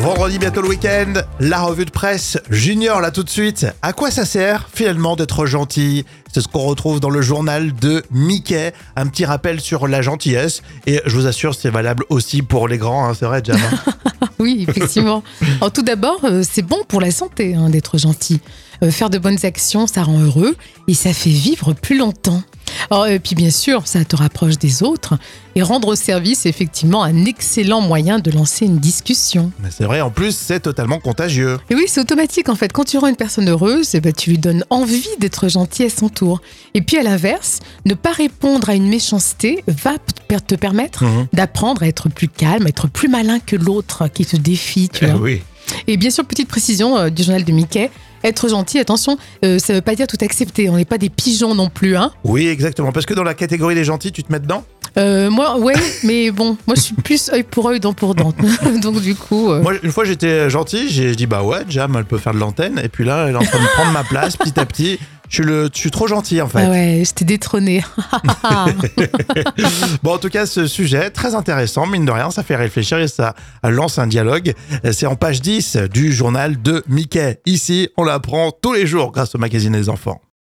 Vendredi, bientôt le week-end, la revue de presse Junior là tout de suite. À quoi ça sert finalement d'être gentil? C'est ce qu'on retrouve dans le journal de Mickey. Un petit rappel sur la gentillesse. Et je vous assure, c'est valable aussi pour les grands, hein, c'est vrai, Jam. hein. Oui, effectivement. Alors, tout d'abord, euh, c'est bon pour la santé hein, d'être gentil. Euh, faire de bonnes actions, ça rend heureux et ça fait vivre plus longtemps. Alors, et puis bien sûr, ça te rapproche des autres et rendre service est effectivement un excellent moyen de lancer une discussion. Mais c'est vrai, en plus, c'est totalement contagieux. Et oui, c'est automatique en fait. Quand tu rends une personne heureuse, eh ben, tu lui donnes envie d'être gentil à son tour. Et puis à l'inverse, ne pas répondre à une méchanceté va te permettre Mhm. d'apprendre à être plus calme, à être plus malin que l'autre qui te défie. Tu Eh vois. oui. Et bien sûr, petite précision euh, du journal de Mickey. Être gentil, attention, euh, ça veut pas dire tout accepter. On n'est pas des pigeons non plus, hein. Oui, exactement. Parce que dans la catégorie des gentils, tu te mets dedans? Euh, moi, ouais, mais bon, moi je suis plus œil pour œil, dent pour dent. Donc du coup, euh, Moi, une fois, j'étais gentil, j'ai dit bah ouais, Jam, elle peut faire de l'antenne. Et puis là, elle est en train de prendre ma place petit à petit. Je suis, le, je suis trop gentil en fait. ah ouais, je t'ai détrôné. Bon, en tout cas, ce sujet très intéressant, mine de rien, ça fait réfléchir et ça lance un dialogue. C'est en page 10 du journal de Mickey. Ici, on l'apprend tous les jours grâce au magazine des enfants.